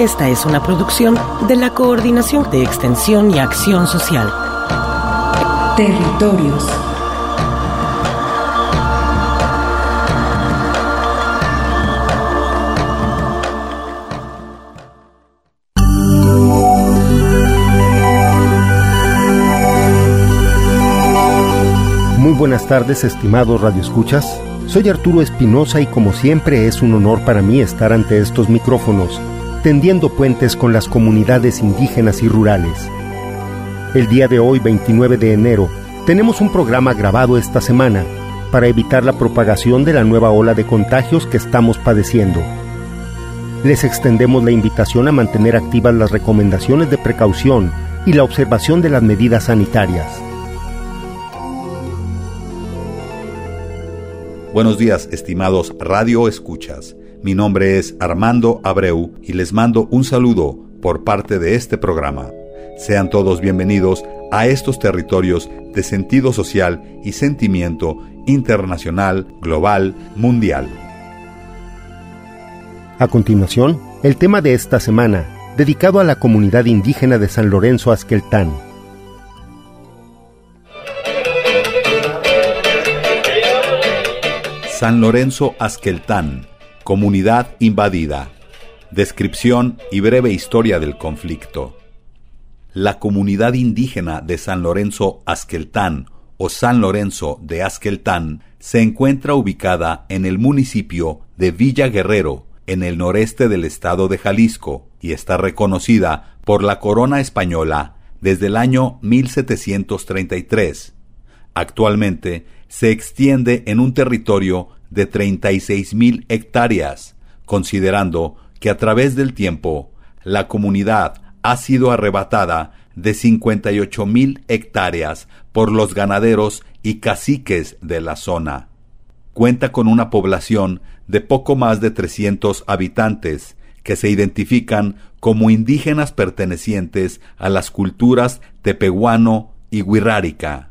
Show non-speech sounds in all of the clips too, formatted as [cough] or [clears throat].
Esta es una producción de la Coordinación de Extensión y Acción Social. Territorios. Muy buenas tardes, estimados radioescuchas. Soy Arturo Espinosa y como siempre es un honor para mí estar ante estos micrófonos, tendiendo puentes con las comunidades indígenas y rurales. El día de hoy, 29 de enero, tenemos un programa grabado esta semana para evitar la propagación de la nueva ola de contagios que estamos padeciendo. Les extendemos la invitación a mantener activas las recomendaciones de precaución y la observación de las medidas sanitarias. Buenos días, estimados Radio Escuchas. Mi nombre es Armando Abreu y les mando un saludo por parte de este programa. Sean todos bienvenidos a estos territorios de sentido social y sentimiento internacional, global, mundial. A continuación, el tema de esta semana, dedicado a la comunidad indígena de San Lorenzo Azqueltán. San Lorenzo Azqueltán, comunidad invadida. Descripción y breve historia del conflicto. La comunidad indígena de San Lorenzo Azqueltán o San Lorenzo de Azqueltán se encuentra ubicada en el municipio de Villa Guerrero, en el noreste del estado de Jalisco, y está reconocida por la corona española desde el año 1733. Actualmente se extiende en un territorio de 36 mil hectáreas, considerando que a través del tiempo la comunidad ha sido arrebatada de 58 mil hectáreas por los ganaderos y caciques de la zona. Cuenta con una población de poco más de 300 habitantes que se identifican como indígenas pertenecientes a las culturas tepehuano y huirrárica.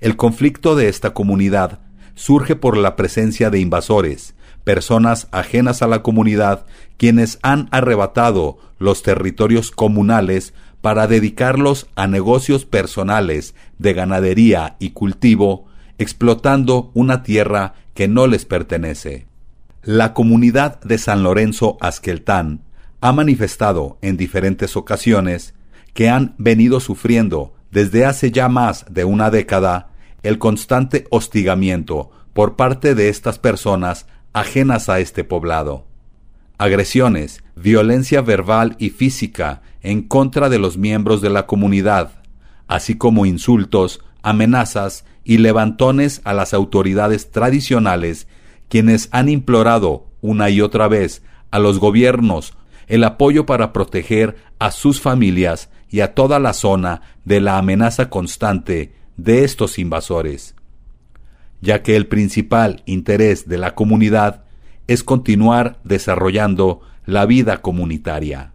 El conflicto de esta comunidad surge por la presencia de invasores, personas ajenas a la comunidad, quienes han arrebatado los territorios comunales para dedicarlos a negocios personales de ganadería y cultivo, explotando una tierra que no les pertenece. La comunidad de San Lorenzo Azqueltán ha manifestado en diferentes ocasiones que han venido sufriendo desde hace ya más de una década el constante hostigamiento por parte de estas personas ajenas a este poblado. Agresiones, violencia verbal y física en contra de los miembros de la comunidad, así como insultos, amenazas y levantones a las autoridades tradicionales, quienes han implorado una y otra vez a los gobiernos el apoyo para proteger a sus familias y a toda la zona de la amenaza constante de estos invasores, ya que el principal interés de la comunidad es continuar desarrollando la vida comunitaria.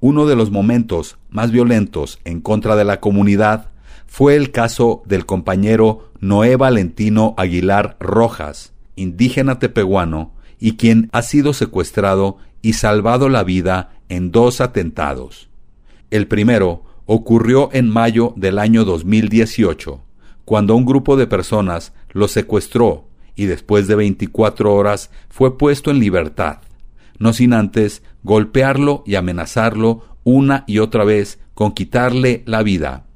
Uno de los momentos más violentos en contra de la comunidad fue el caso del compañero Noé Valentino Aguilar Rojas, indígena tepehuano, y quien ha sido secuestrado y salvado la vida en dos atentados. El primero ocurrió en mayo del año 2018, cuando un grupo de personas lo secuestró y después de 24 horas fue puesto en libertad, no sin antes golpearlo y amenazarlo una y otra vez con quitarle la vida.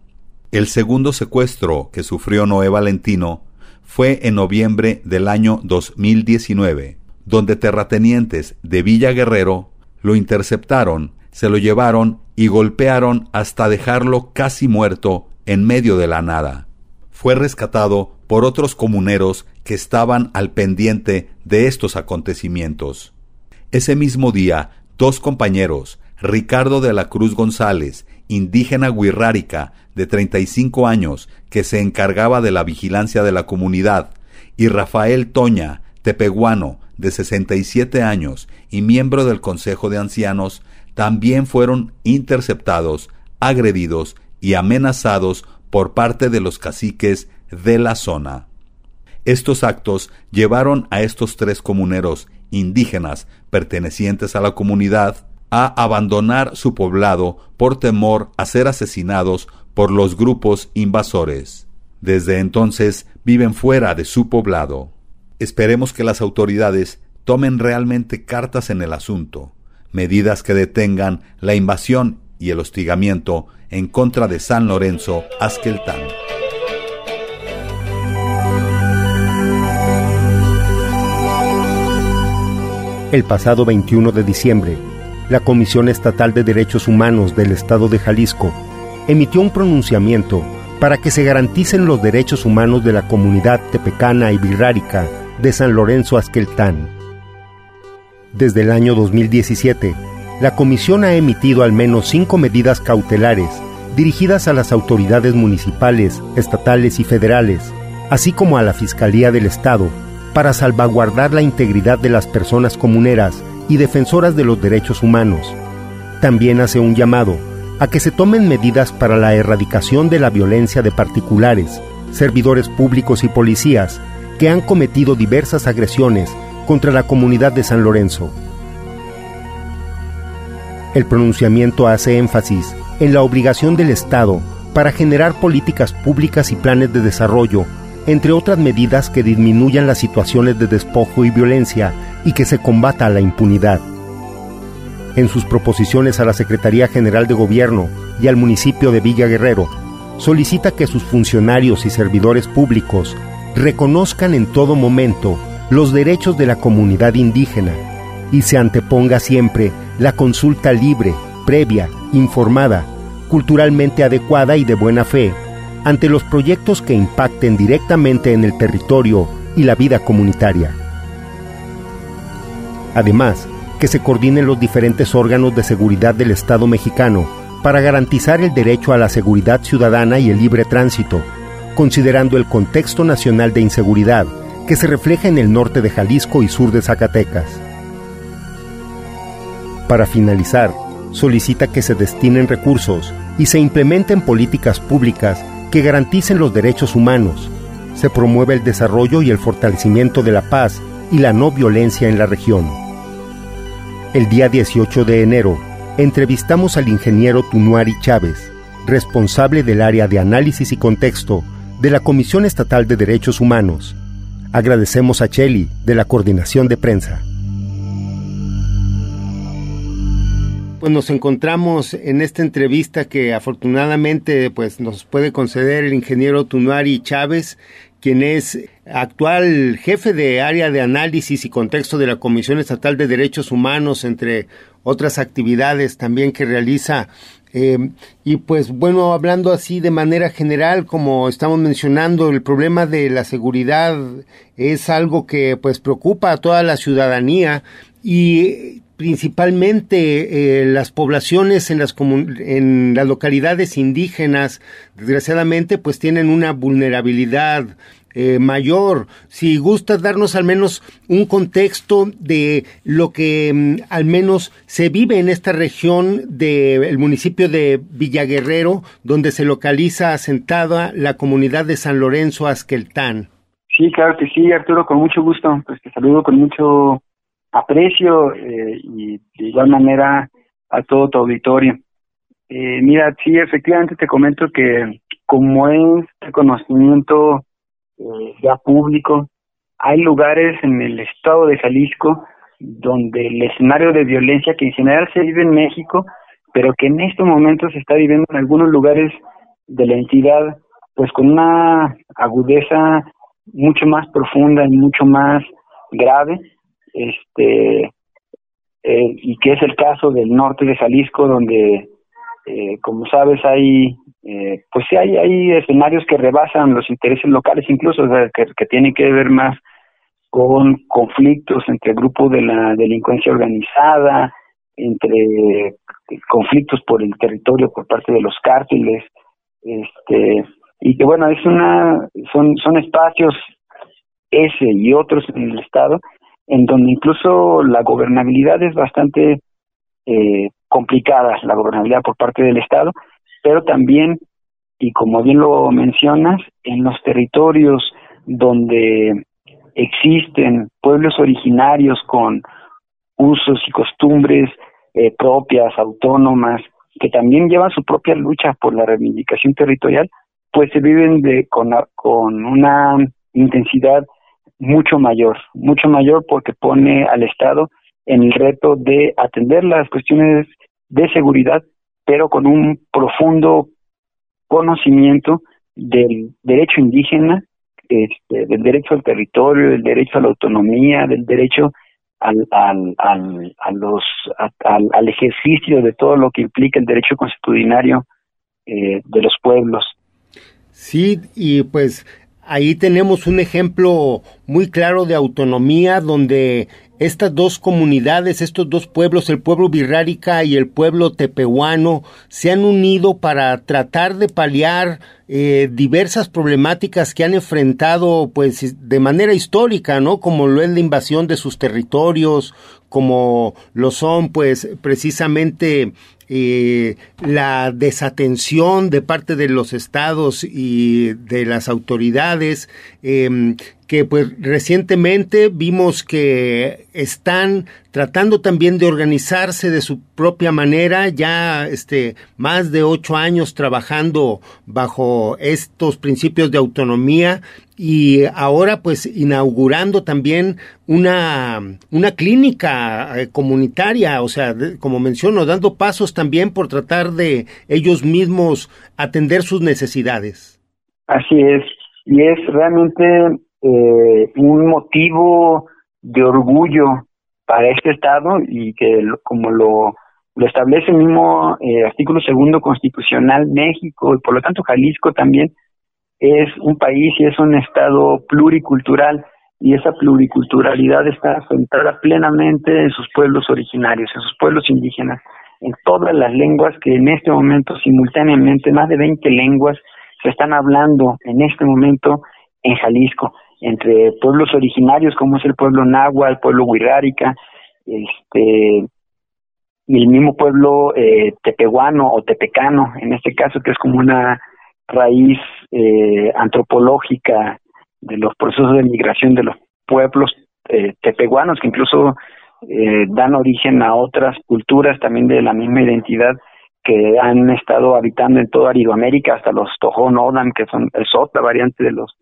El segundo secuestro que sufrió Noé Valentino fue en noviembre del año 2019, donde terratenientes de Villa Guerrero lo interceptaron, se lo llevaron y golpearon hasta dejarlo casi muerto en medio de la nada. Fue rescatado por otros comuneros que estaban al pendiente de estos acontecimientos. Ese mismo día, dos compañeros, Ricardo de la Cruz González, indígena guirrárica de 35 años que se encargaba de la vigilancia de la comunidad, y Rafael Toña, tepeguano, de 67 años y miembro del Consejo de Ancianos, también fueron interceptados, agredidos y amenazados por parte de los caciques de la zona. Estos actos llevaron a estos tres comuneros indígenas pertenecientes a la comunidad a abandonar su poblado por temor a ser asesinados por los grupos invasores. Desde entonces viven fuera de su poblado. Esperemos que las autoridades tomen realmente cartas en el asunto, medidas que detengan la invasión y el hostigamiento en contra de San Lorenzo Asqueltán. El pasado 21 de diciembre, la Comisión Estatal de Derechos Humanos del Estado de Jalisco emitió un pronunciamiento para que se garanticen los derechos humanos de la comunidad tepecana y birrárica de San Lorenzo Asqueltán. Desde el año 2017, la Comisión ha emitido al menos cinco medidas cautelares dirigidas a las autoridades municipales, estatales y federales, así como a la Fiscalía del Estado, para salvaguardar la integridad de las personas comuneras y defensoras de los derechos humanos. También hace un llamado a que se tomen medidas para la erradicación de la violencia de particulares, servidores públicos y policías que han cometido diversas agresiones contra la comunidad de San Lorenzo. El pronunciamiento hace énfasis en la obligación del Estado para generar políticas públicas y planes de desarrollo, entre otras medidas que disminuyan las situaciones de despojo y violencia y que se combata la impunidad. En sus proposiciones a la Secretaría General de Gobierno y al municipio de Villa Guerrero, solicita que sus funcionarios y servidores públicos reconozcan en todo momento los derechos de la comunidad indígena y se anteponga siempre la consulta libre, previa, informada, culturalmente adecuada y de buena fe ante los proyectos que impacten directamente en el territorio y la vida comunitaria. Además, que se coordinen los diferentes órganos de seguridad del Estado mexicano para garantizar el derecho a la seguridad ciudadana y el libre tránsito, considerando el contexto nacional de inseguridad que se refleja en el norte de Jalisco y sur de Zacatecas. Para finalizar, solicita que se destinen recursos y se implementen políticas públicas que garanticen los derechos humanos, se promueva el desarrollo y el fortalecimiento de la paz y la no violencia en la región. El día 18 de enero, entrevistamos al ingeniero Tunuari Chávez, responsable del área de análisis y contexto de la Comisión Estatal de Derechos Humanos. Agradecemos a Cheli de la Coordinación de Prensa. Pues nos encontramos en esta entrevista que afortunadamente pues nos puede conceder el ingeniero Tunuari Chávez, quien es actual jefe de área de análisis y contexto de la Comisión Estatal de Derechos Humanos, entre otras actividades también que realiza. Eh, y pues bueno, hablando así de manera general, como estamos mencionando, el problema de la seguridad es algo que pues preocupa a toda la ciudadanía y principalmente eh, las poblaciones en las, en las localidades indígenas, desgraciadamente, pues tienen una vulnerabilidad eh, mayor. Si gusta darnos al menos un contexto de lo que mm, al menos se vive en esta región del municipio de Villaguerrero, donde se localiza asentada la comunidad de San Lorenzo Asqueltán. Sí, claro que sí, Arturo, con mucho gusto. Pues te saludo con mucho aprecio eh, y de igual manera a todo tu auditorio. Eh, mira, sí, efectivamente te comento que como es de conocimiento eh, ya público, hay lugares en el estado de Jalisco donde el escenario de violencia que en general se vive en México, pero que en estos momentos se está viviendo en algunos lugares de la entidad, pues con una agudeza mucho más profunda y mucho más grave, este, eh, y que es el caso del norte de Jalisco, donde, eh, como sabes, hay, eh, pues sí, hay, hay escenarios que rebasan los intereses locales, incluso que, que tienen que ver más con conflictos entre grupos de la delincuencia organizada, entre conflictos por el territorio por parte de los cárteles, este, y que bueno, es una, son, son espacios ese y otros en el Estado, en donde incluso la gobernabilidad es bastante eh, complicada, la gobernabilidad por parte del Estado, pero también, y como bien lo mencionas, en los territorios donde existen pueblos originarios con usos y costumbres eh, propias, autónomas, que también llevan su propia lucha por la reivindicación territorial, pues se viven de, con, con una intensidad mucho mayor, mucho mayor porque pone al Estado en el reto de atender las cuestiones de seguridad, pero con un profundo conocimiento del derecho indígena, este, del derecho al territorio, del derecho a la autonomía, del derecho al, al, al, al, ejercicio de todo lo que implica el derecho constitucionario eh, de los pueblos. Sí, y pues ahí tenemos un ejemplo muy claro de autonomía donde estas dos comunidades, estos dos pueblos, el pueblo birrárica y el pueblo tepehuano, se han unido para tratar de paliar eh, diversas problemáticas que han enfrentado pues de manera histórica, ¿no? Como lo es la invasión de sus territorios, como lo son pues precisamente eh, la desatención de parte de los estados y de las autoridades, em, que pues recientemente vimos que están tratando también de organizarse de su propia manera, ya este, más de ocho años trabajando bajo estos principios de autonomía y ahora pues inaugurando también una, una clínica eh, comunitaria, o sea, como menciono, dando pasos también por tratar de ellos mismos atender sus necesidades. Así es, y es realmente eh, un motivo de orgullo para este Estado y que como lo, lo establece el mismo eh, artículo segundo constitucional México y por lo tanto Jalisco también es un país y es un Estado pluricultural y esa pluriculturalidad está centrada plenamente en sus pueblos originarios, en sus pueblos indígenas, en todas las lenguas que en este momento simultáneamente, más de 20 lenguas se están hablando en este momento en Jalisco, entre pueblos originarios como es el pueblo náhuatl, el pueblo huirrárica, este y el mismo pueblo eh, tepehuano o tepecano, en este caso que es como una raíz eh, antropológica de los procesos de migración de los pueblos eh, tepehuanos que incluso eh, dan origen a otras culturas también de la misma identidad que han estado habitando en toda Aridoamérica, hasta los Tojón Odan, que son, es otra variante de los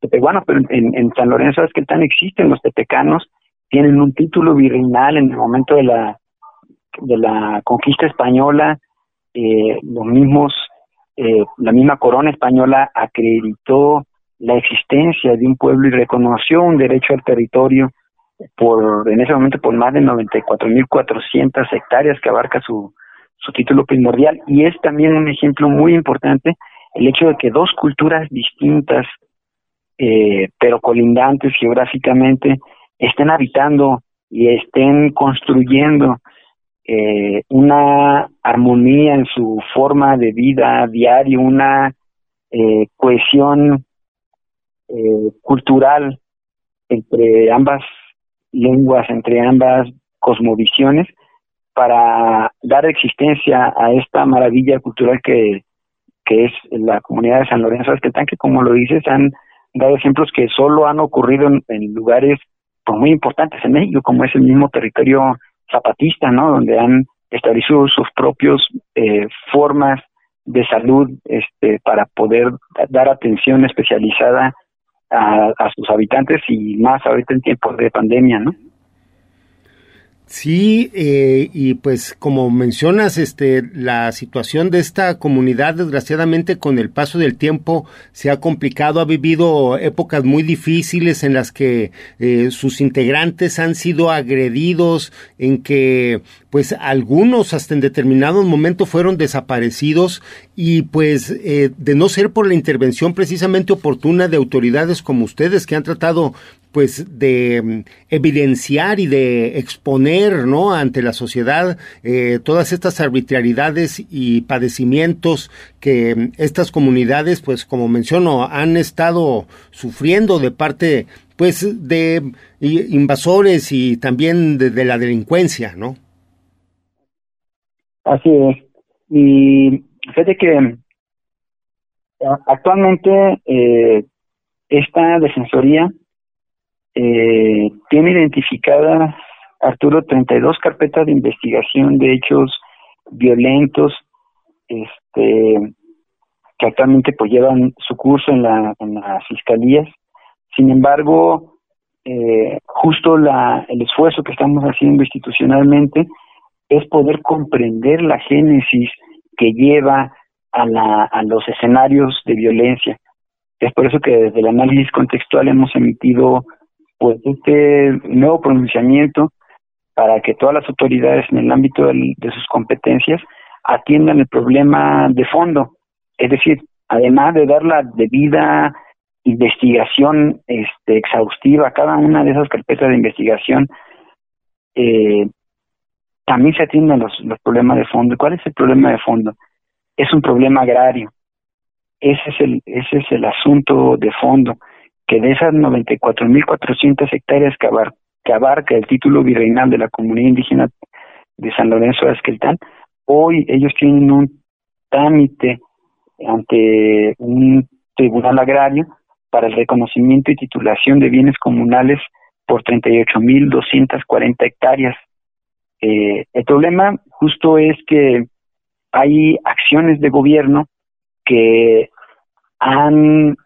tepehuanos, pero en, en San Lorenzo que tan existen los tepecanos, tienen un título virreinal en el momento de la de la conquista española, eh, los mismos, eh, la misma corona española acreditó la existencia de un pueblo y reconoció un derecho al territorio por en ese momento por más de 94.400 hectáreas que abarca su, su título primordial. Y es también un ejemplo muy importante el hecho de que dos culturas distintas eh, pero colindantes geográficamente estén habitando y estén construyendo eh, una armonía en su forma de vida diaria, una eh, cohesión eh, cultural entre ambas lenguas, entre ambas cosmovisiones, para dar existencia a esta maravilla cultural que, que es la comunidad de San Lorenzo de que como lo dices, han dado ejemplos que solo han ocurrido en, lugares pues, muy importantes en México, como es el mismo territorio zapatista, ¿no? Donde han establecido sus propios eh, formas de salud este, para poder dar atención especializada a, sus habitantes y más ahorita en tiempos de pandemia, ¿no? Sí, eh, y pues como mencionas, este, la situación de esta comunidad, desgraciadamente, con el paso del tiempo se ha complicado, ha vivido épocas muy difíciles en las que eh, sus integrantes han sido agredidos, en que pues algunos hasta en determinado momento fueron desaparecidos y pues eh, de no ser por la intervención precisamente oportuna de autoridades como ustedes que han tratado pues de mm, evidenciar y de exponer no ante la sociedad eh, todas estas arbitrariedades y padecimientos que mm, estas comunidades pues como menciono han estado sufriendo de parte pues de invasores y también de, la delincuencia no así es. Y fíjate que mm, actualmente eh, esta defensoría eh, tiene identificadas, Arturo, 32 carpetas de investigación de hechos violentos este, que actualmente pues llevan su curso en, la, en las fiscalías. Sin embargo, eh, justo la, el esfuerzo que estamos haciendo institucionalmente es poder comprender la génesis que lleva a, la, a los escenarios de violencia. Es por eso que desde el análisis contextual hemos emitido pues este nuevo pronunciamiento para que todas las autoridades en el ámbito de sus competencias atiendan el problema de fondo, es decir, además de dar la debida investigación este, exhaustiva a cada una de esas carpetas de investigación, eh, también se atienden los, problemas de fondo. ¿Cuál es el problema de fondo? Es un problema agrario. Ese es el, ese es el asunto de fondo que de esas 94.400 hectáreas que, que abarca el título virreinal de la comunidad indígena de San Lorenzo de Esqueltán, hoy ellos tienen un trámite ante un tribunal agrario para el reconocimiento y titulación de bienes comunales por 38.240 hectáreas. Eh, el problema justo es que hay acciones de gobierno que han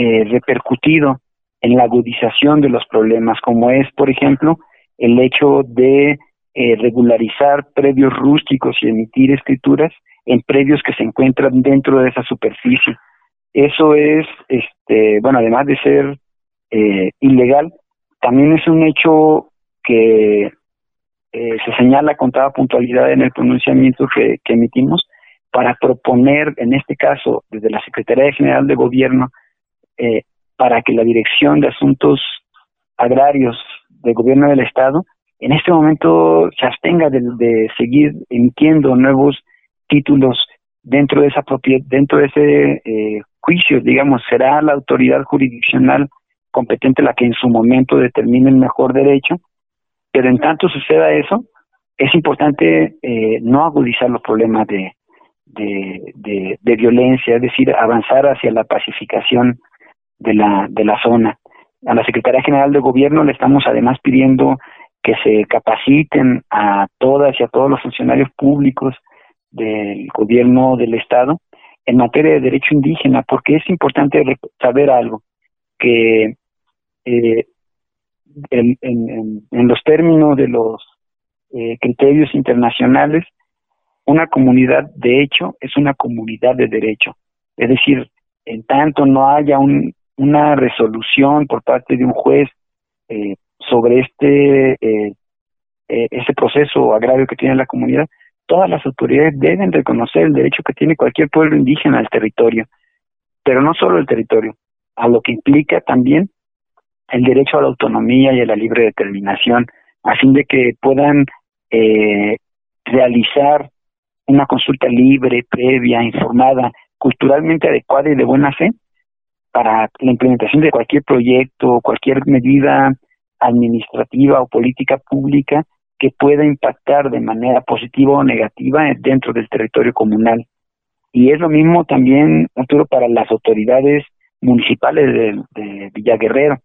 eh, repercutido en la agudización de los problemas, como es, por ejemplo, el hecho de eh, regularizar predios rústicos y emitir escrituras en predios que se encuentran dentro de esa superficie. Eso es, este, bueno, además de ser eh, ilegal, también es un hecho que se señala con toda puntualidad en el pronunciamiento que emitimos para proponer, en este caso, desde la Secretaría General de Gobierno, eh, para que la Dirección de Asuntos Agrarios del Gobierno del Estado en este momento se abstenga de, seguir emitiendo nuevos títulos dentro de esa propiedad, dentro de ese eh, juicio, digamos, será la autoridad jurisdiccional competente la que en su momento determine el mejor derecho, pero en tanto suceda eso, es importante eh, no agudizar los problemas de, de, de, violencia, es decir, avanzar hacia la pacificación de la, de la zona. A la Secretaría General de Gobierno le estamos además pidiendo que se capaciten a todas y a todos los funcionarios públicos del gobierno del Estado en materia de derecho indígena, porque es importante saber algo, que eh, en, en, los términos de los eh, criterios internacionales, una comunidad de hecho es una comunidad de derecho. Es decir, en tanto no haya un, una resolución por parte de un juez eh, sobre este eh, eh, ese proceso agrario que tiene la comunidad, todas las autoridades deben reconocer el derecho que tiene cualquier pueblo indígena al territorio, pero no solo el territorio, a lo que implica también el derecho a la autonomía y a la libre determinación, a fin de que puedan realizar una consulta libre, previa, informada, culturalmente adecuada y de buena fe, para la implementación de cualquier proyecto, cualquier medida administrativa o política pública que pueda impactar de manera positiva o negativa dentro del territorio comunal. Y es lo mismo también, Arturo, para las autoridades municipales de, de Villaguerrero,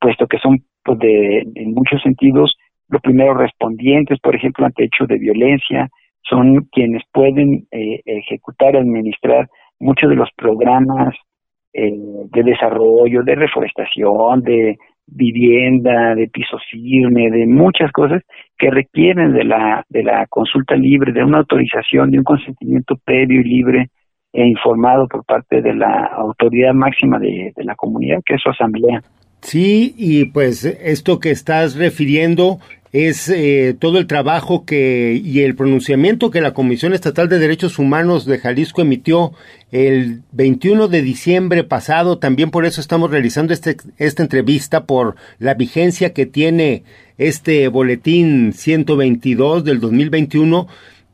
puesto que son, pues, de, en muchos sentidos, los primeros respondientes, por ejemplo, ante hechos de violencia, son quienes pueden eh, ejecutar, administrar muchos de los programas eh, de desarrollo, de reforestación, de, vivienda, de piso firme, de muchas cosas que requieren de la, de la consulta libre, de una autorización, de un consentimiento previo y libre e informado por parte de la autoridad máxima de, de la comunidad, que es su asamblea. Sí, y pues esto que estás refiriendo es eh, todo el trabajo que y el pronunciamiento que la Comisión Estatal de Derechos Humanos de Jalisco emitió el 21 de diciembre pasado. También por eso estamos realizando este, esta entrevista por la vigencia que tiene este boletín 122 del 2021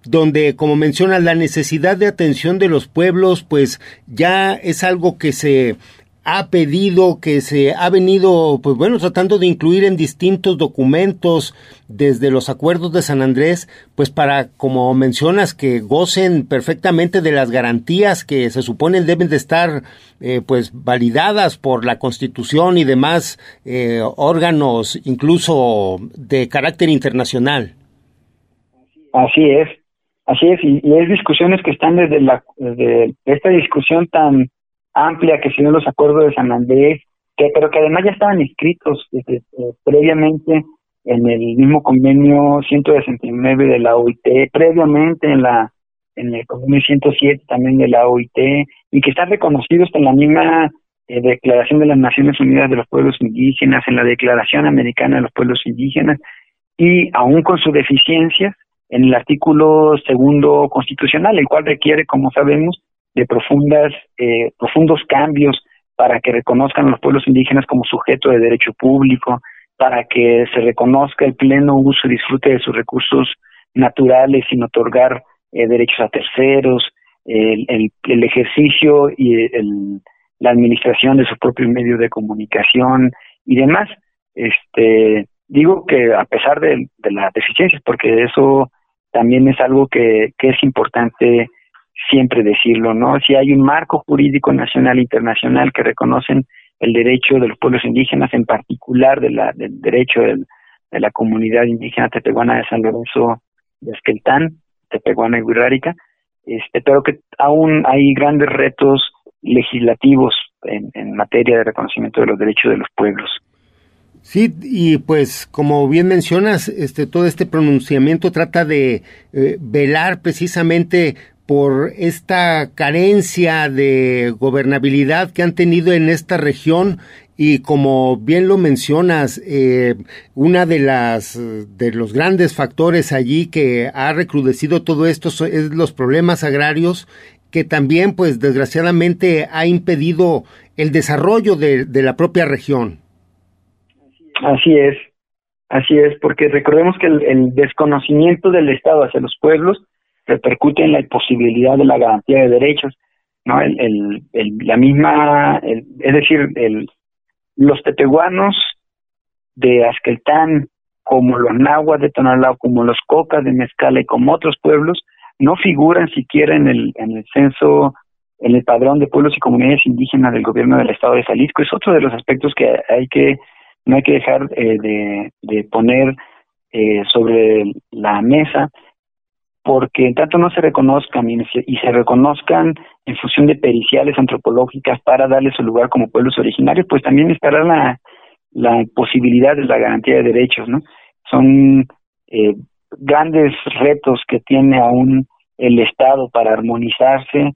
donde, como menciona, la necesidad de atención de los pueblos, pues ya es algo que se ha pedido que se ha venido, pues bueno, tratando de incluir en distintos documentos desde los acuerdos de San Andrés, pues para, como mencionas, que gocen perfectamente de las garantías que se suponen deben de estar, eh, pues, validadas por la Constitución y demás eh, órganos, incluso de carácter internacional. Así es, así es, y, y es discusiones que están desde la, desde esta discusión tan amplia que siguen los acuerdos de San Andrés, que, pero que además ya estaban inscritos este, eh, previamente en el mismo convenio 169 de la OIT, previamente en la en el convenio 107 también de la OIT, y que están reconocidos en la misma eh, Declaración de las Naciones Unidas de los Pueblos Indígenas, en la Declaración Americana de los Pueblos Indígenas, y aún con sus deficiencias, en el artículo segundo constitucional, el cual requiere, como sabemos, de profundas, eh, profundos cambios para que reconozcan a los pueblos indígenas como sujeto de derecho público, para que se reconozca el pleno uso y disfrute de sus recursos naturales sin otorgar eh, derechos a terceros, el, el, ejercicio y el, la administración de su propio medio de comunicación y demás. Este, digo que a pesar de, las deficiencias, porque eso también es algo que es importante siempre decirlo, ¿no? Si hay un marco jurídico nacional e internacional que reconocen el derecho de los pueblos indígenas, en particular de la, del derecho de la comunidad indígena tepehuana de San Lorenzo de Esqueltán, tepehuana y Guirrárica, este, pero que aún hay grandes retos legislativos en, en materia de reconocimiento de los derechos de los pueblos. Sí, y pues como bien mencionas, este todo este pronunciamiento trata de eh, velar precisamente por esta carencia de gobernabilidad que han tenido en esta región y como bien lo mencionas, eh, una de las de los grandes factores allí que ha recrudecido todo esto es los problemas agrarios que también, pues desgraciadamente, ha impedido el desarrollo de, la propia región. Así es, así es, porque recordemos que el, el desconocimiento del Estado hacia los pueblos repercute en la imposibilidad de la garantía de derechos, ¿no? El, la misma, es decir, el, los tepehuanos de Asqueltán, como los nahuas de Tonalá, como los cocas de Mezcala y como otros pueblos, no figuran siquiera en el, en el censo, en el padrón de pueblos y comunidades indígenas del gobierno del estado de Jalisco. Es otro de los aspectos que hay que, no hay que dejar eh, de, de poner eh, sobre la mesa porque en tanto no se reconozcan y se reconozcan en función de periciales antropológicas para darle su lugar como pueblos originarios, pues también estará la, posibilidad de la garantía de derechos, ¿no? Son eh, grandes retos que tiene aún el Estado para armonizarse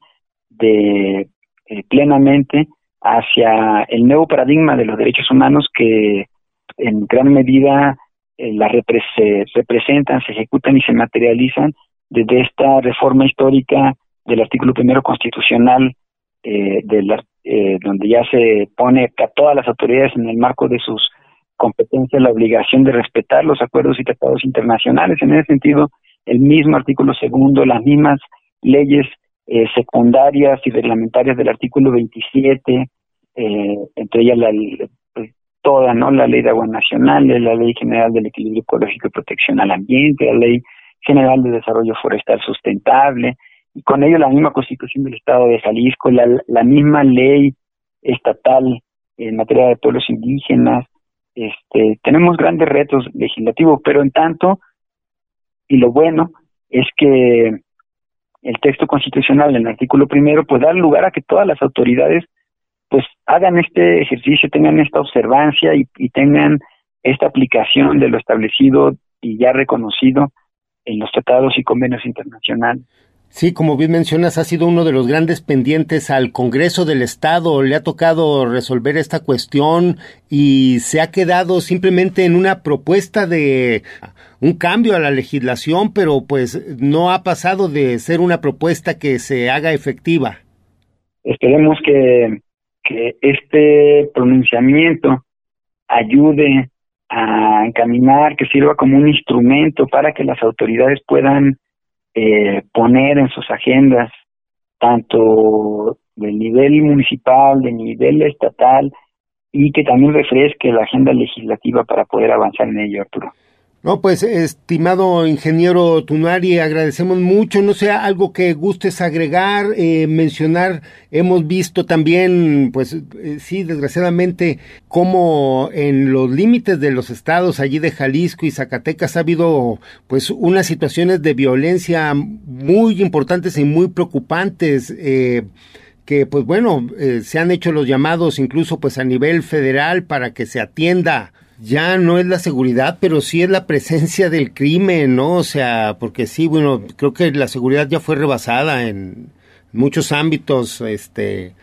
de eh, plenamente hacia el nuevo paradigma de los derechos humanos que en gran medida eh, la se representan, se ejecutan y se materializan desde esta reforma histórica del artículo primero constitucional, eh, eh, donde ya se pone a todas las autoridades en el marco de sus competencias la obligación de respetar los acuerdos y tratados internacionales. En ese sentido, el mismo artículo segundo, las mismas leyes eh, secundarias y reglamentarias del artículo 27, eh, entre ellas la, pues, toda, ¿no? La ley de agua nacional, la ley general del equilibrio ecológico y protección al ambiente, la ley General de Desarrollo Forestal Sustentable, y con ello la misma Constitución del Estado de Jalisco, la, la misma ley estatal en materia de pueblos indígenas. Este, tenemos grandes retos legislativos, pero en tanto, y lo bueno es que el texto constitucional en el artículo primero pues da lugar a que todas las autoridades pues hagan este ejercicio, tengan esta observancia y, y tengan esta aplicación de lo establecido y ya reconocido en los tratados y convenios internacionales. Sí, como bien mencionas, ha sido uno de los grandes pendientes al Congreso del Estado. Le ha tocado resolver esta cuestión y se ha quedado simplemente en una propuesta de un cambio a la legislación, pero pues no ha pasado de ser una propuesta que se haga efectiva. Esperemos que, que este pronunciamiento ayude a encaminar, que sirva como un instrumento para que las autoridades puedan eh, poner en sus agendas, tanto del nivel municipal, del nivel estatal, y que también refresque la agenda legislativa para poder avanzar en ello, Arturo. No, pues, estimado ingeniero Tunari, agradecemos mucho. No sé, algo que gustes agregar, eh, mencionar. Hemos visto también, pues, eh, sí, desgraciadamente, cómo en los límites de los estados allí de Jalisco y Zacatecas ha habido, pues, unas situaciones de violencia muy importantes y muy preocupantes. Eh, que pues bueno, se han hecho los llamados incluso pues a nivel federal para que se atienda ya no es la seguridad, pero sí es la presencia del crimen, ¿no? O sea, porque sí, bueno, creo que la seguridad ya fue rebasada en muchos ámbitos, este,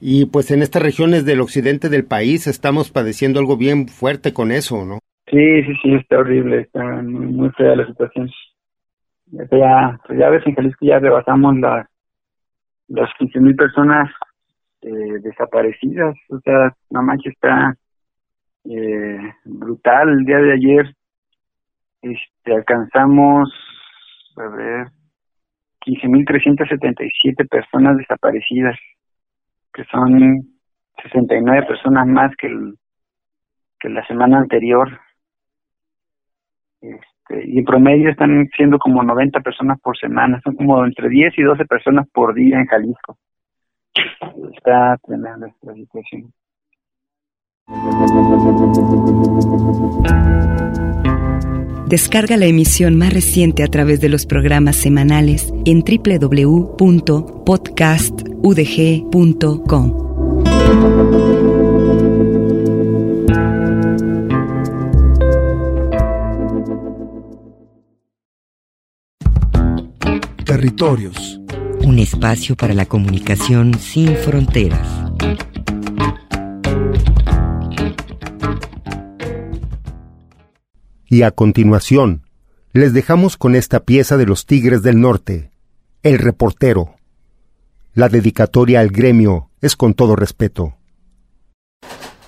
y pues en estas regiones del occidente del país estamos padeciendo algo bien fuerte con eso, ¿no? Sí, sí, sí, está horrible, está muy, fea la situación. Ya, pues ya ves, en Jalisco ya rebasamos las, las 15 mil personas eh, desaparecidas, o sea, la mancha está eh, brutal el día de ayer. Este, alcanzamos, a ver, 15.377 personas desaparecidas, que son 69 personas más que, el, que la semana anterior. Este, y en promedio están siendo como 90 personas por semana, son como entre 10 y 12 personas por día en Jalisco. Está tremenda la situación. Descarga la emisión más reciente a través de los programas semanales en www.podcastudg.com. Territorios. Un espacio para la comunicación sin fronteras. Y a continuación, les dejamos con esta pieza de los Tigres del Norte, El reportero. La dedicatoria al gremio es con todo respeto.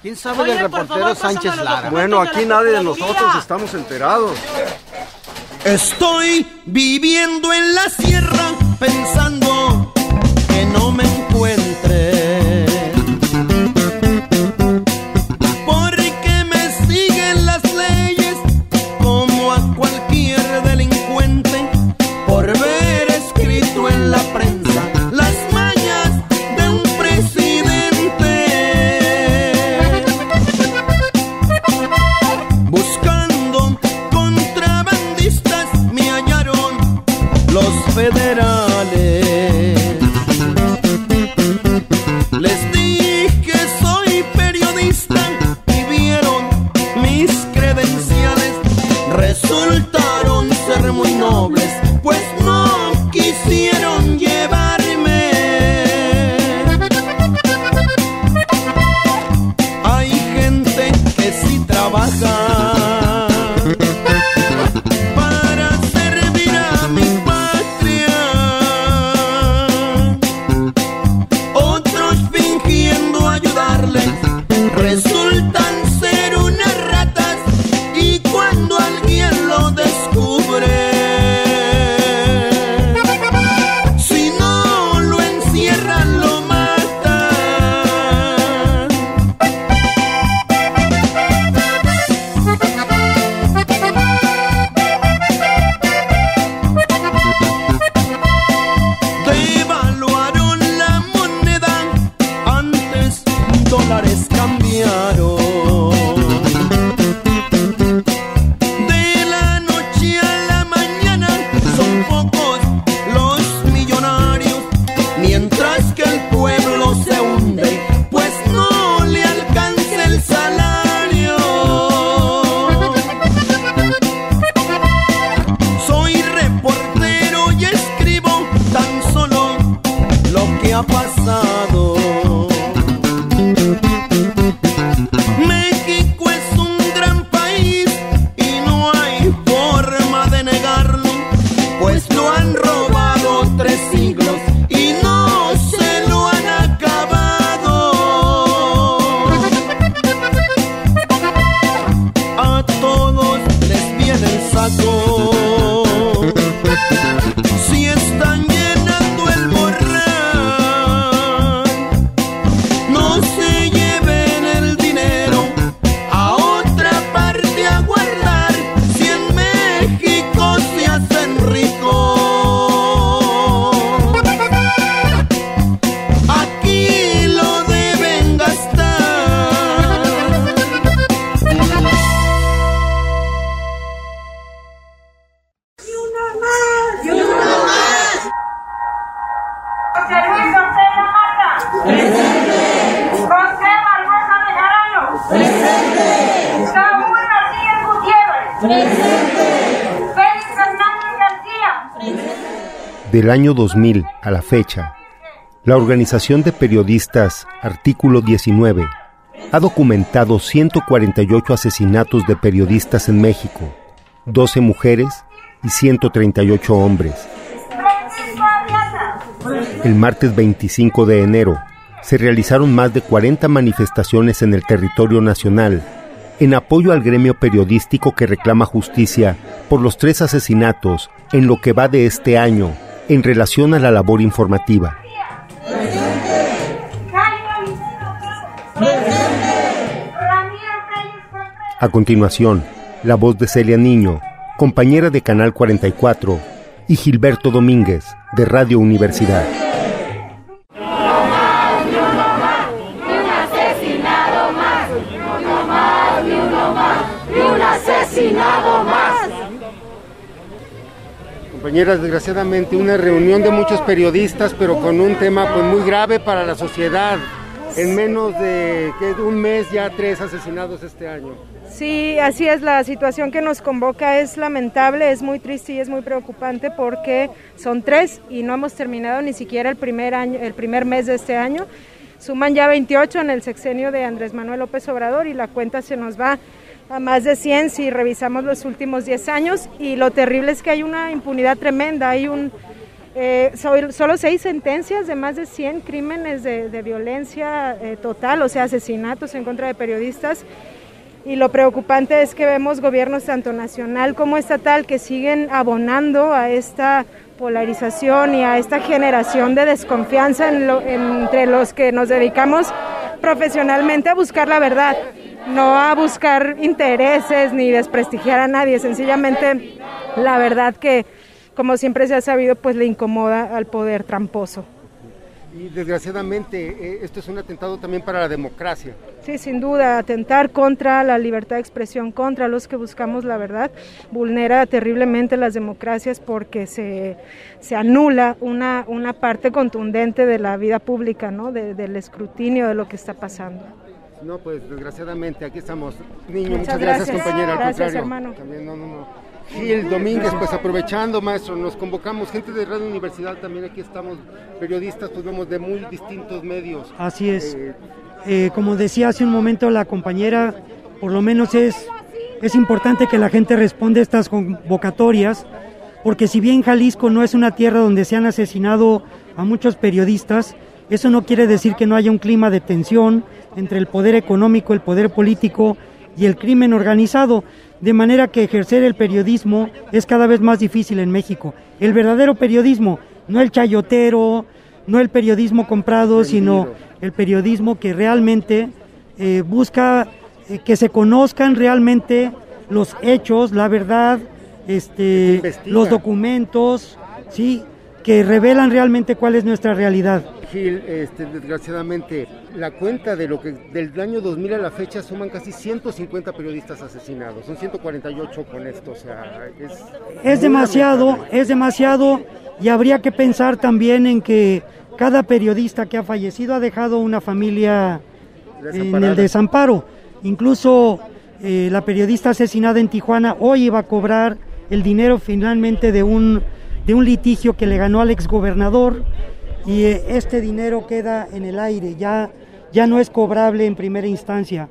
¿Quién sabe del reportero Sánchez Lara? Bueno, aquí nadie de nosotros estamos enterados. Estoy viviendo en la sierra pensando que no me encuentre Año 2000 a la fecha, la Organización de Periodistas Artículo 19 ha documentado 148 asesinatos de periodistas en México, 12 mujeres y 138 hombres. El martes 25 de enero se realizaron más de 40 manifestaciones en el territorio nacional en apoyo al gremio periodístico que reclama justicia por los tres asesinatos en lo que va de este año en relación a la labor informativa. A continuación, la voz de Celia Niño, compañera de Canal 44, y Gilberto Domínguez, de Radio Universidad. Compañeras, desgraciadamente una reunión de muchos periodistas, pero con un tema pues muy grave para la sociedad. En menos de ¿qué? un mes ya tres asesinados este año. Sí, así es, la situación que nos convoca es lamentable, es muy triste y es muy preocupante porque son tres y no hemos terminado ni siquiera el primer año, el primer mes de este año. Suman ya 28 en el sexenio de Andrés Manuel López Obrador y la cuenta se nos va a más de 100 si revisamos los últimos 10 años y lo terrible es que hay una impunidad tremenda, hay un eh, so- solo seis sentencias de más de 100 crímenes de, violencia eh, total, o sea, asesinatos en contra de periodistas. Y lo preocupante es que vemos gobiernos tanto nacional como estatal que siguen abonando a esta polarización y a esta generación de desconfianza entre los que nos dedicamos profesionalmente a buscar la verdad, no a buscar intereses ni desprestigiar a nadie, sencillamente la verdad que, como siempre se ha sabido, pues le incomoda al poder tramposo. Y desgraciadamente eh, esto es un atentado también para la democracia. Sí, sin duda, atentar contra la libertad de expresión, contra los que buscamos la verdad, vulnera terriblemente las democracias porque se, se anula una, una parte contundente de la vida pública, ¿no? De- del escrutinio de lo que está pasando. No, pues desgraciadamente aquí estamos. Niño, Muchas muchas, gracias, gracias. compañera. Al Gracias, contrario. hermano. También, no, no, no. Gil Domínguez, pues aprovechando, maestro, nos convocamos, gente de Radio Universidad también aquí estamos, periodistas, pues vemos de muy distintos medios. Así es. Eh, Eh, como decía hace un momento la compañera, por lo menos es, es importante que la gente responda a estas convocatorias, porque si bien Jalisco no es una tierra donde se han asesinado a muchos periodistas, eso no quiere decir que no haya un clima de tensión entre el poder económico, el poder político y el crimen organizado, de manera que ejercer el periodismo es cada vez más difícil en México. El verdadero periodismo, no el chayotero, no el periodismo comprado, sino el periodismo que realmente eh, busca eh, que se conozcan realmente los hechos, la verdad, este, los documentos, sí, que revelan realmente cuál es nuestra realidad. Gil, este, desgraciadamente, la cuenta de lo que del año 2000 a la fecha suman casi 150 periodistas asesinados, son 148 con esto, o sea, es... Es demasiado, lamentable. es demasiado y habría que pensar también en que cada periodista que ha fallecido ha dejado una familia en Desamparada. el desamparo. Incluso eh, la periodista asesinada en Tijuana hoy iba a cobrar el dinero finalmente de un, de un litigio que le ganó al exgobernador y eh, este dinero queda en el aire, ya, ya no es cobrable en primera instancia,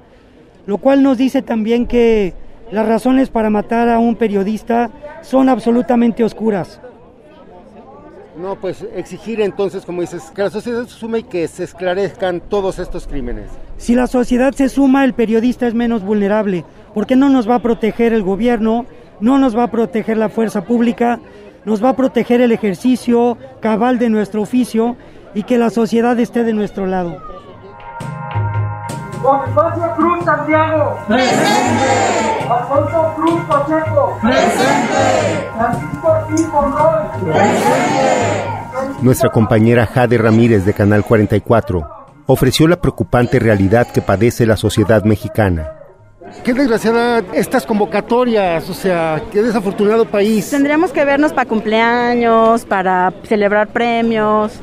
lo cual nos dice también que las razones para matar a un periodista son absolutamente oscuras. No, pues exigir entonces, como dices, que la sociedad se sume y que se esclarezcan todos estos crímenes. Si la sociedad se suma, el periodista es menos vulnerable, porque no nos va a proteger el gobierno, no nos va a proteger la fuerza pública, nos va a proteger el ejercicio cabal de nuestro oficio y que la sociedad esté de nuestro lado. Bonifacio Cruz Santiago. Presente. Alfonso Cruz Pacheco. Presente. Francisco Ortiz Monroy. Presente. Nuestra compañera Jade Ramírez de Canal 44 ofreció la preocupante realidad que padece la sociedad mexicana. Qué desgraciada estas convocatorias, o sea, qué desafortunado país. Tendríamos que vernos para cumpleaños, para celebrar premios,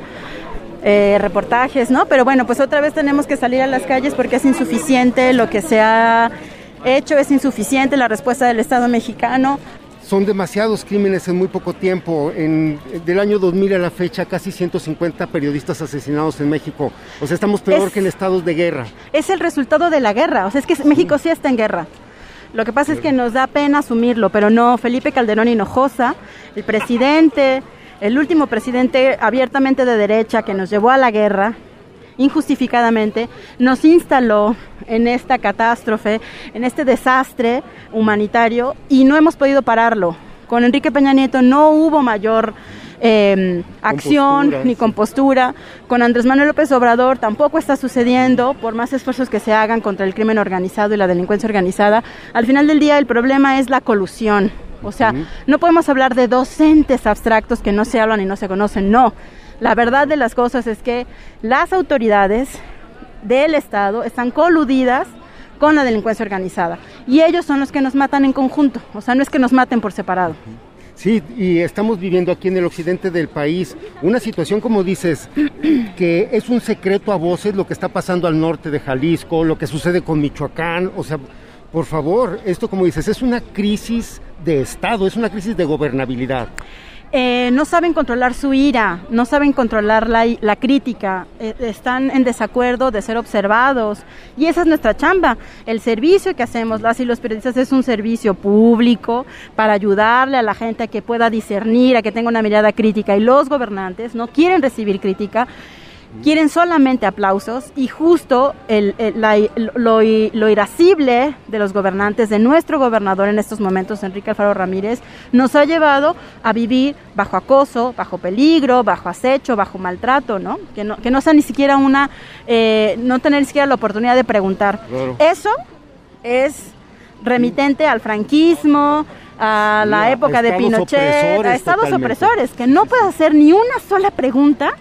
eh, reportajes, ¿no? Pero bueno, pues otra vez tenemos que salir a las calles porque es insuficiente lo que se ha hecho, es insuficiente la respuesta del Estado mexicano. Son demasiados crímenes en muy poco tiempo. En, del año 2000 a la fecha, casi 150 periodistas asesinados en México. O sea, estamos peor Es- que en estados de guerra. Es el resultado de la guerra, o sea, es que México sí está en guerra. Lo que pasa es que nos da pena asumirlo, pero no, Felipe Calderón Hinojosa, el presidente, el último presidente abiertamente de derecha que nos llevó a la guerra, injustificadamente, nos instaló en esta catástrofe, en este desastre humanitario y no hemos podido pararlo. Con Enrique Peña Nieto no hubo mayor eh, acción Compostura, ni compostura. Con Andrés Manuel López Obrador tampoco está sucediendo, por más esfuerzos que se hagan contra el crimen organizado y la delincuencia organizada. Al final del día el problema es la colusión. O sea, no podemos hablar de docentes abstractos que no se hablan y no se conocen, no. La verdad de las cosas es que las autoridades del Estado están coludidas con la delincuencia organizada y ellos son los que nos matan en conjunto, o sea, no es que nos maten por separado. Sí, y estamos viviendo aquí en el occidente del país una situación, como dices, [clears throat] que es un secreto a voces lo que está pasando al norte de Jalisco, lo que sucede con Michoacán. O sea, por favor, esto, como dices, es una crisis de Estado, es una crisis de gobernabilidad. Eh, no saben controlar su ira, no saben controlar la, la crítica, eh, están en desacuerdo de ser observados y esa es nuestra chamba. El servicio que hacemos las y los periodistas es un servicio público para ayudarle a la gente a que pueda discernir, a que tenga una mirada crítica y los gobernantes no quieren recibir crítica. Quieren solamente aplausos y justo el, el- la- lo, lo irascible de los gobernantes, de nuestro gobernador en estos momentos, Enrique Alfaro Ramírez, nos ha llevado a vivir bajo acoso, bajo peligro, bajo acecho, bajo maltrato, ¿no? Que no, que no sea ni siquiera una, eh, no tener ni siquiera la oportunidad de preguntar. Claro. Eso es remitente al franquismo, a la época de Pinochet, a estados totalmente. opresores, que no puede hacer ni una sola pregunta,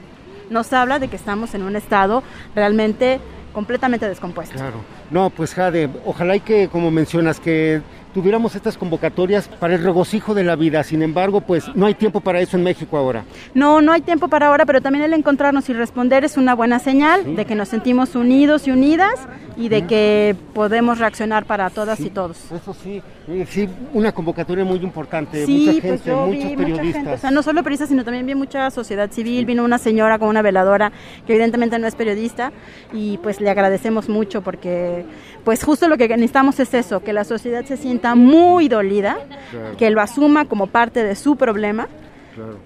nos habla de que estamos en un estado realmente completamente descompuesto. Claro. No, pues Jade, ojalá y que, como mencionas, que tuviéramos estas convocatorias para el regocijo de la vida. Sin embargo, pues no hay tiempo para eso en México ahora. No, no hay tiempo para ahora, pero también el encontrarnos y responder es una buena señal de que nos sentimos unidos y unidas y de que podemos reaccionar para todas y todos. Eso sí, eh, sí, una convocatoria muy importante, Sí, mucha pues gente, yo muchos vi mucha periodistas. gente, o sea, no solo periodistas, sino también vi mucha sociedad civil, vino una señora con una veladora que evidentemente no es periodista y pues le agradecemos mucho porque pues justo lo que necesitamos es eso, que la sociedad se sienta muy dolida, Claro. que lo asuma como parte de su problema Claro.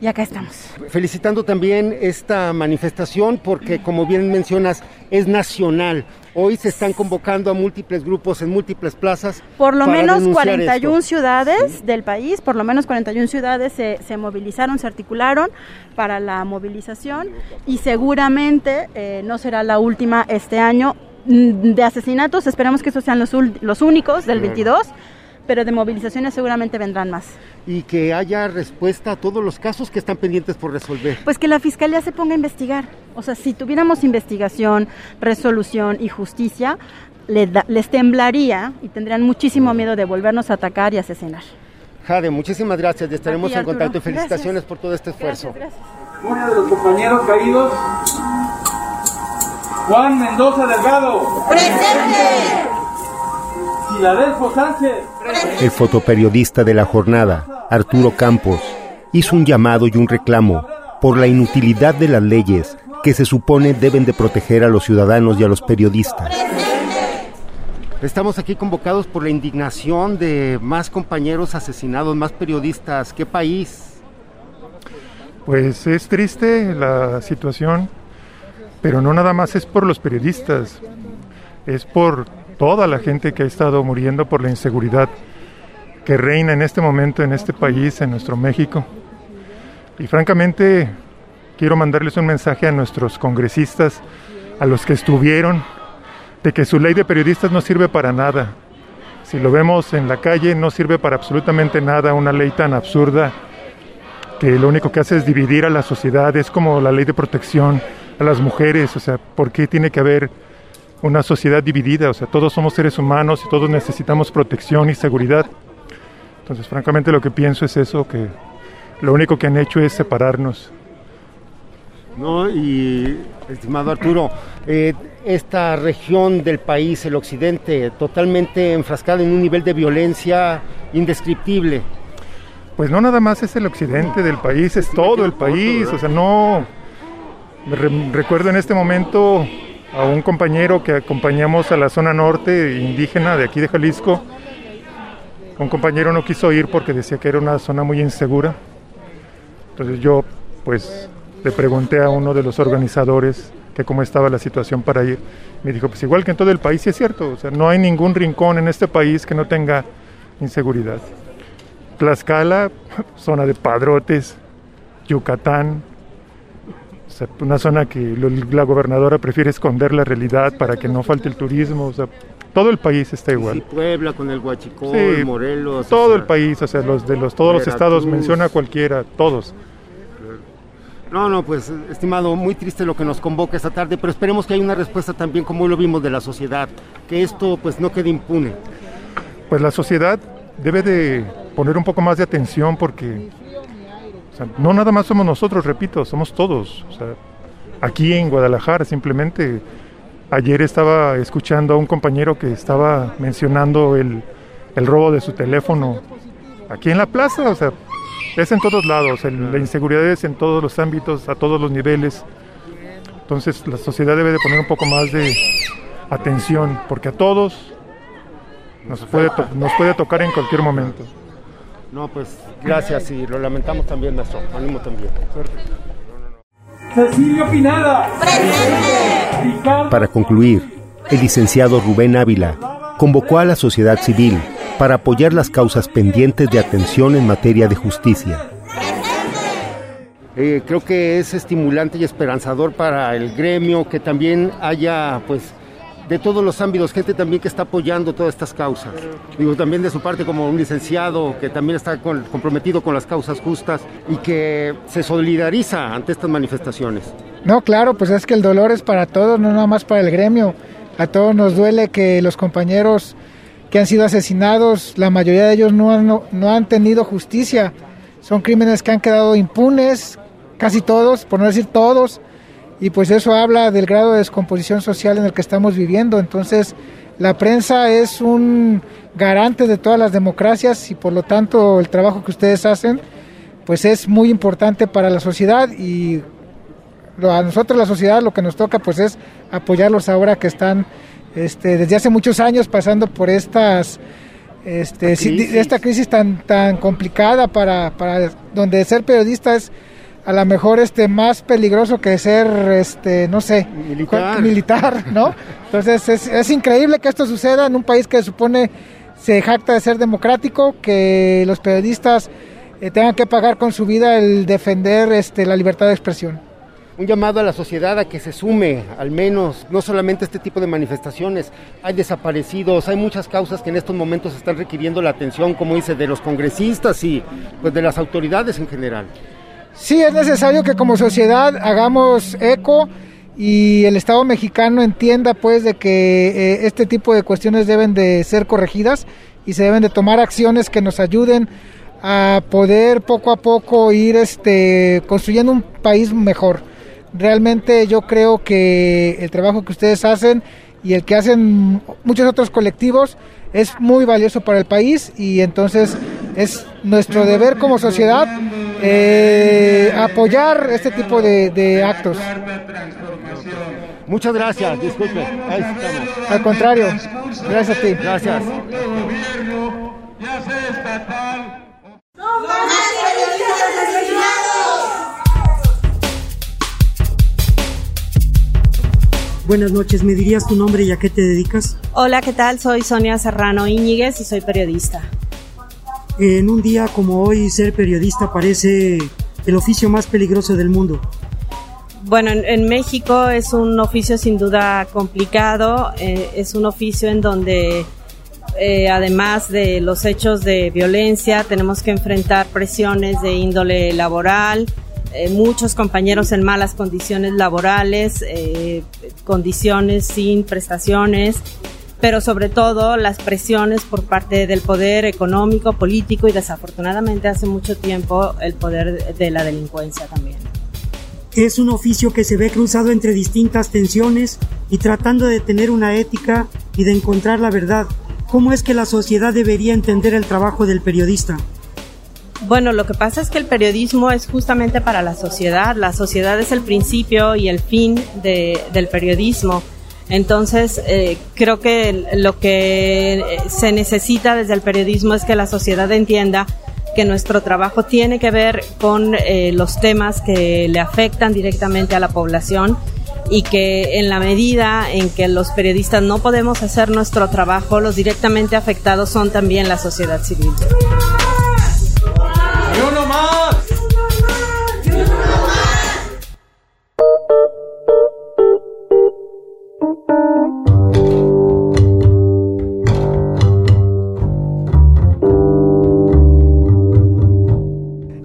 y acá estamos. Felicitando también esta manifestación porque, como bien mencionas, es nacional. Hoy se están convocando a múltiples grupos en múltiples plazas. Por lo menos denunciar 41 esto. ciudades del país, por lo menos 41 ciudades se, se movilizaron, se articularon para la movilización y seguramente eh, no será la última este año de asesinatos. Esperamos que estos sean los, los únicos del Claro. 22, pero de movilizaciones seguramente vendrán más. Y que haya respuesta a todos los casos que están pendientes por resolver. Pues que la fiscalía se ponga a investigar. O sea, si tuviéramos investigación, resolución y justicia, le da- les temblaría y tendrían muchísimo miedo de volvernos a atacar y asesinar. Jade, muchísimas gracias y estaremos ti, en contacto. y Felicitaciones por todo este esfuerzo. Uno de los compañeros caídos. Juan Mendoza Delgado. ¡Presente! Filadelfo Sánchez. El fotoperiodista de la jornada, Arturo Campos, hizo un llamado y un reclamo por la inutilidad de las leyes que se supone deben de proteger a los ciudadanos y a los periodistas. Estamos aquí convocados por la indignación de más compañeros asesinados, más periodistas. ¿Qué país? Pues es triste la situación, pero no nada más es por los periodistas, es por toda la gente que ha estado muriendo por la inseguridad que reina en este momento en este país, en nuestro México. Y francamente quiero mandarles un mensaje a nuestros congresistas, a los que estuvieron, de que su ley de periodistas no sirve para nada. Si lo vemos en la calle, no sirve para absolutamente nada una ley tan absurda que lo único que hace es dividir a la sociedad, es como la ley de protección a las mujeres, o sea, ¿por qué tiene que haber una sociedad dividida? O sea, todos somos seres humanos y todos necesitamos protección y seguridad. Entonces, francamente lo que pienso es eso, que lo único que han hecho es separarnos. No, y estimado Arturo, eh, esta región del país, el occidente, totalmente enfrascada en un nivel de violencia indescriptible. Pues no nada más es el occidente del país, es todo el país, o sea, no... recuerdo en este momento a un compañero que acompañamos a la zona norte indígena de aquí de Jalisco. Un compañero no quiso ir porque decía que era una zona muy insegura. Entonces yo, pues, le pregunté a uno de los organizadores que cómo estaba la situación para ir. Me dijo, pues igual que en todo el país, y es cierto, o sea, no hay ningún rincón en este país que no tenga inseguridad. Tlaxcala, [laughs] zona de padrotes, Yucatán, una zona que la gobernadora prefiere esconder la realidad para que no falte el turismo, o sea, todo el país está igual. Puebla con el Huachicol, Morelos. Todo el país, o sea, los de los todos los estados menciona cualquiera, todos. No, no, pues estimado, muy triste lo que nos convoca esta tarde, pero esperemos que haya una respuesta también como lo vimos de la sociedad, que esto pues no quede impune. Pues la sociedad debe de poner un poco más de atención porque no nada más somos nosotros, repito, somos todos. aquí en Guadalajara simplemente ayer estaba escuchando a un compañero que estaba mencionando el, el robo de su teléfono aquí en la plaza, o sea, es en todos lados, la inseguridad es en todos los ámbitos, a todos los niveles. Entonces la sociedad debe de poner un poco más de atención, porque a todos nos puede, nos puede tocar en cualquier momento. No, pues gracias y lo lamentamos también, nuestro ánimo también. Cecilio Pinada. Para concluir, el licenciado Rubén Ávila convocó a la sociedad civil para apoyar las causas pendientes de atención en materia de justicia. Eh, creo que es estimulante y esperanzador para el gremio que también haya pues de todos los ámbitos, gente también que está apoyando todas estas causas. Digo, también de su parte como un licenciado que también está comprometido con las causas justas y que se solidariza ante estas manifestaciones. No, claro, pues es que el dolor es para todos, no nada más para el gremio. A todos nos duele que los compañeros que han sido asesinados, la mayoría de ellos no han, tenido justicia. Son crímenes que han quedado impunes, casi todos, por no decir todos y pues eso habla del grado de descomposición social en el que estamos viviendo. Entonces, la prensa es un garante de todas las democracias y por lo tanto el trabajo que ustedes hacen pues es muy importante para la sociedad y a nosotros la sociedad lo que nos toca pues es apoyarlos ahora que están este, desde hace muchos años pasando por estas este, esta crisis tan tan complicada para, para donde ser periodista es a lo mejor este más peligroso que ser este no sé militar, ¿no? Entonces es, es, increíble que esto suceda en un país que supone se jacta de ser democrático, que los periodistas eh, tengan que pagar con su vida el defender este la libertad de expresión. Un llamado a la sociedad a que se sume, al menos, no solamente este tipo de manifestaciones. Hay desaparecidos, hay muchas causas que en estos momentos están requiriendo la atención, como dice, de los congresistas y pues de las autoridades en general. Sí, es necesario que como sociedad hagamos eco y el Estado mexicano entienda pues de que eh, este tipo de cuestiones deben de ser corregidas y se deben de tomar acciones que nos ayuden a poder poco a poco ir este construyendo un país mejor. Realmente yo creo que el trabajo que ustedes hacen y el que hacen muchos otros colectivos es muy valioso para el país y entonces es nuestro deber como sociedad eh, apoyar este tipo de, de actos. Muchas gracias, disculpe. Ahí estamos. Al contrario, gracias a ti. Gracias. Buenas noches, ¿me dirías tu nombre y a qué te dedicas? Hola, ¿qué tal? Soy Sonia Serrano Íñiguez y soy periodista. En un día como hoy, ser periodista parece el oficio más peligroso del mundo. Bueno, en, México es un oficio sin duda complicado, eh, es un oficio en donde eh, además de los hechos de violencia tenemos que enfrentar presiones de índole laboral, eh, muchos compañeros en malas condiciones laborales, condiciones sin prestaciones, pero sobre todo las presiones por parte del poder económico, político y desafortunadamente hace mucho tiempo el poder de la delincuencia también. Es un oficio que se ve cruzado entre distintas tensiones y tratando de tener una ética y de encontrar la verdad. ¿Cómo es que la sociedad debería entender el trabajo del periodista? Bueno, lo que pasa es que el periodismo es justamente para la sociedad. La sociedad es el principio y el fin de, del periodismo. Entonces, eh, creo que lo que se necesita desde el periodismo es que la sociedad entienda que nuestro trabajo tiene que ver con eh, los temas que le afectan directamente a la población y que en la medida en que los periodistas no podemos hacer nuestro trabajo, los directamente afectados son también la sociedad civil.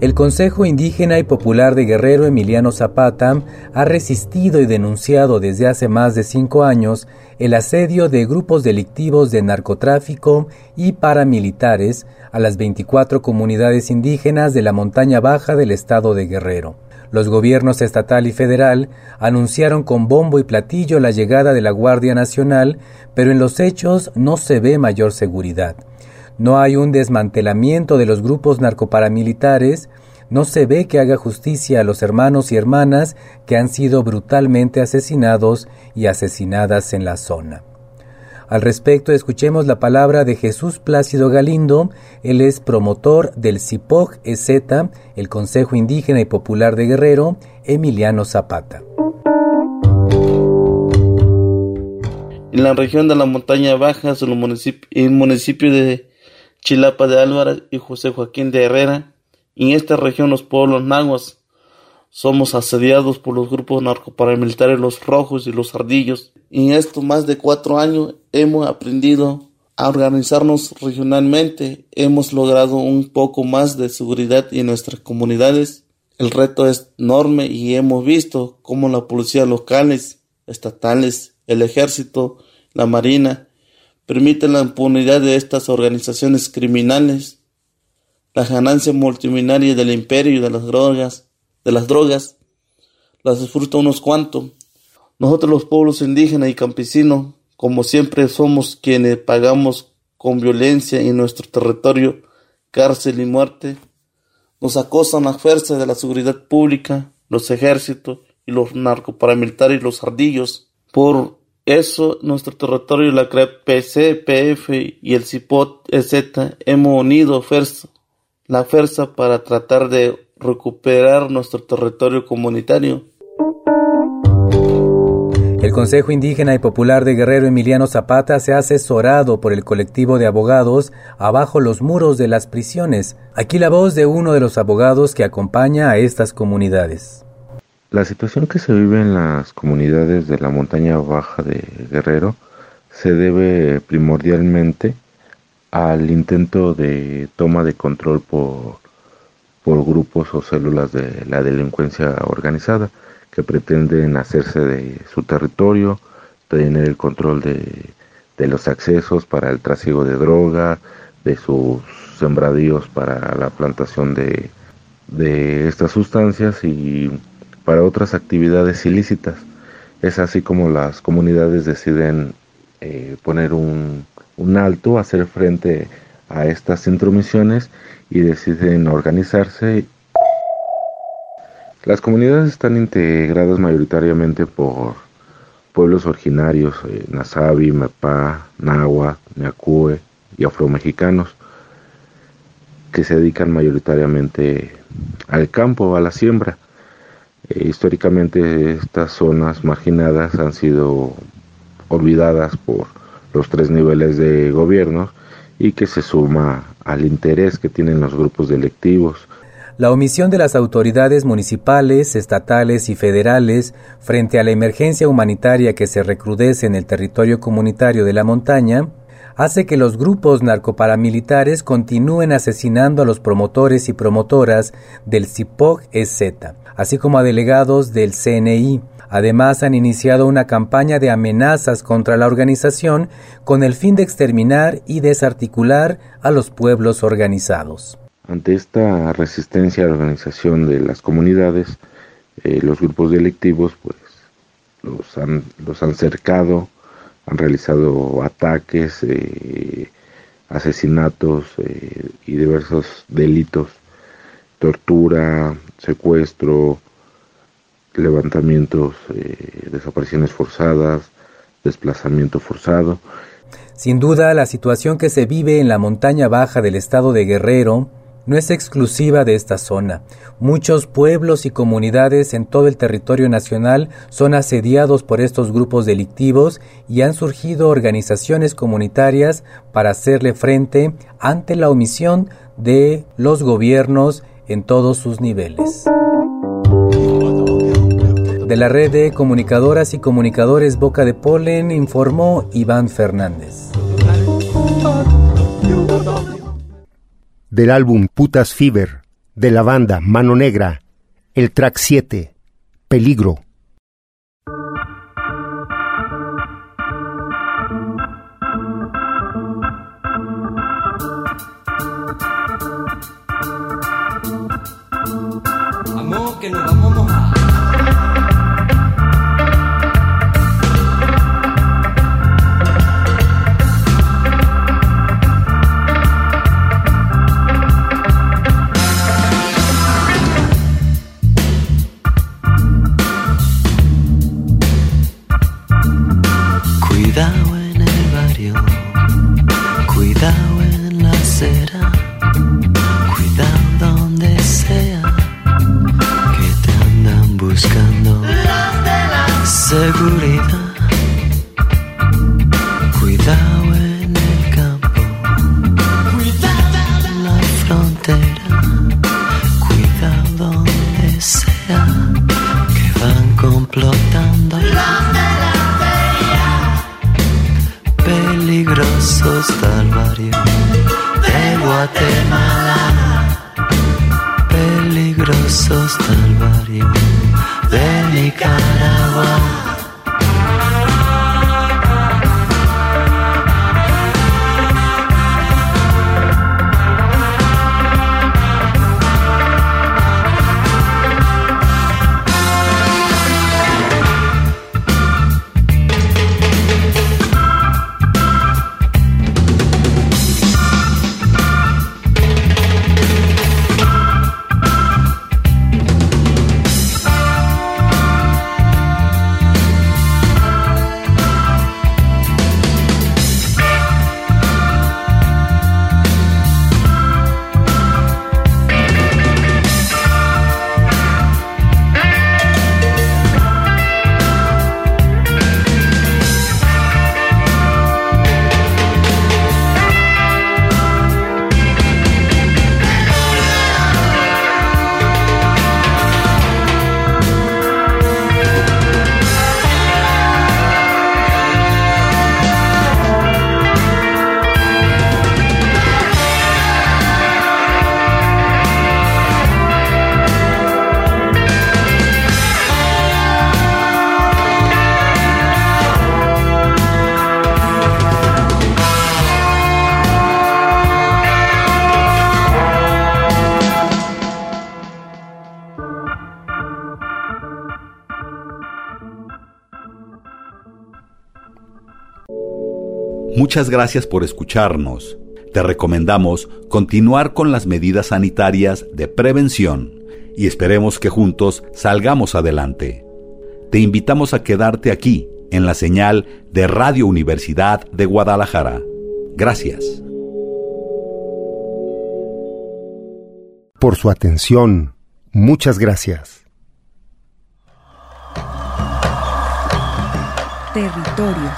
El Consejo Indígena y Popular de Guerrero Emiliano Zapata ha resistido y denunciado desde hace más de cinco años el asedio de grupos delictivos de narcotráfico y paramilitares a las 24 comunidades indígenas de la montaña baja del estado de Guerrero. Los gobiernos estatal y federal anunciaron con bombo y platillo la llegada de la Guardia Nacional, pero en los hechos no se ve mayor seguridad. No hay un desmantelamiento de los grupos narcoparamilitares, no se ve que haga justicia a los hermanos y hermanas que han sido brutalmente asesinados y asesinadas en la zona. Al respecto, escuchemos la palabra de Jesús Plácido Galindo, él es promotor del CIPOG EZ, el Consejo Indígena y Popular de Guerrero, Emiliano Zapata. En la región de la montaña baja, en el municipio de Chilapa de Álvarez y José Joaquín de Herrera. En esta región los pueblos nahuas somos asediados por los grupos narcoparamilitares Los Rojos y Los Ardillos. En estos más de cuatro años hemos aprendido a organizarnos regionalmente. Hemos logrado un poco más de seguridad en nuestras comunidades. El reto es enorme y hemos visto cómo la policía locales, estatales, el ejército, la marina, permiten la impunidad de estas organizaciones criminales, la ganancia multimillonaria del imperio de las drogas, de las drogas, las disfruta unos cuantos. Nosotros los pueblos indígenas y campesinos, como siempre somos quienes pagamos con violencia en nuestro territorio cárcel y muerte, nos acosan las fuerzas de la seguridad pública, los ejércitos y los narcoparamilitares y los ardillos por eso, nuestro territorio, la CREP, PC, PF y el CIPOT, etc., hemos unido fuerza, la fuerza para tratar de recuperar nuestro territorio comunitario. El Consejo Indígena y Popular de Guerrero Emiliano Zapata se ha asesorado por el colectivo de abogados abajo los muros de las prisiones. Aquí la voz de uno de los abogados que acompaña a estas comunidades. La situación que se vive en las comunidades de la montaña baja de Guerrero se debe primordialmente al intento de toma de control por, por grupos o células de la delincuencia organizada que pretenden hacerse de su territorio, tener el control de, de los accesos para el trasiego de droga, de sus sembradíos para la plantación de, de estas sustancias y para otras actividades ilícitas. Es así como las comunidades deciden eh, poner un, un alto, hacer frente a estas intromisiones y deciden organizarse Las comunidades están integradas mayoritariamente por pueblos originarios, eh, Nasabi, Mapá, Nahua, Ñacue y afromexicanos, que se dedican mayoritariamente al campo, a la siembra. Eh, históricamente estas zonas marginadas han sido olvidadas por los tres niveles de gobierno y que se suma al interés que tienen los grupos delictivos. La omisión de las autoridades municipales, estatales y federales frente a la emergencia humanitaria que se recrudece en el territorio comunitario de la montaña hace que los grupos narcoparamilitares continúen asesinando a los promotores y promotoras del CIPOG-EZ, así como a delegados del CNI. Además, han iniciado una campaña de amenazas contra la organización con el fin de exterminar y desarticular a los pueblos organizados. Ante esta resistencia a la organización de las comunidades, eh, los grupos delictivos pues los han, los han cercado, han realizado ataques, eh, asesinatos eh, y diversos delitos, tortura, secuestro, levantamientos, desapariciones forzadas, desplazamiento forzado. Sin duda, la situación que se vive en la montaña baja del estado de Guerrero no es exclusiva de esta zona. Muchos pueblos y comunidades en todo el territorio nacional son asediados por estos grupos delictivos y han surgido organizaciones comunitarias para hacerle frente ante la omisión de los gobiernos en todos sus niveles. De la red de comunicadoras y comunicadores Boca de Polen informó Iván Fernández del álbum Putas Fever de la banda Mano Negra, el track 7, Peligro. 在故里 Muchas gracias por escucharnos. Te recomendamos continuar con las medidas sanitarias de prevención y esperemos que juntos salgamos adelante. Te invitamos a quedarte aquí, en la señal de Radio Universidad de Guadalajara. Gracias. Por su atención, muchas gracias. Territorios,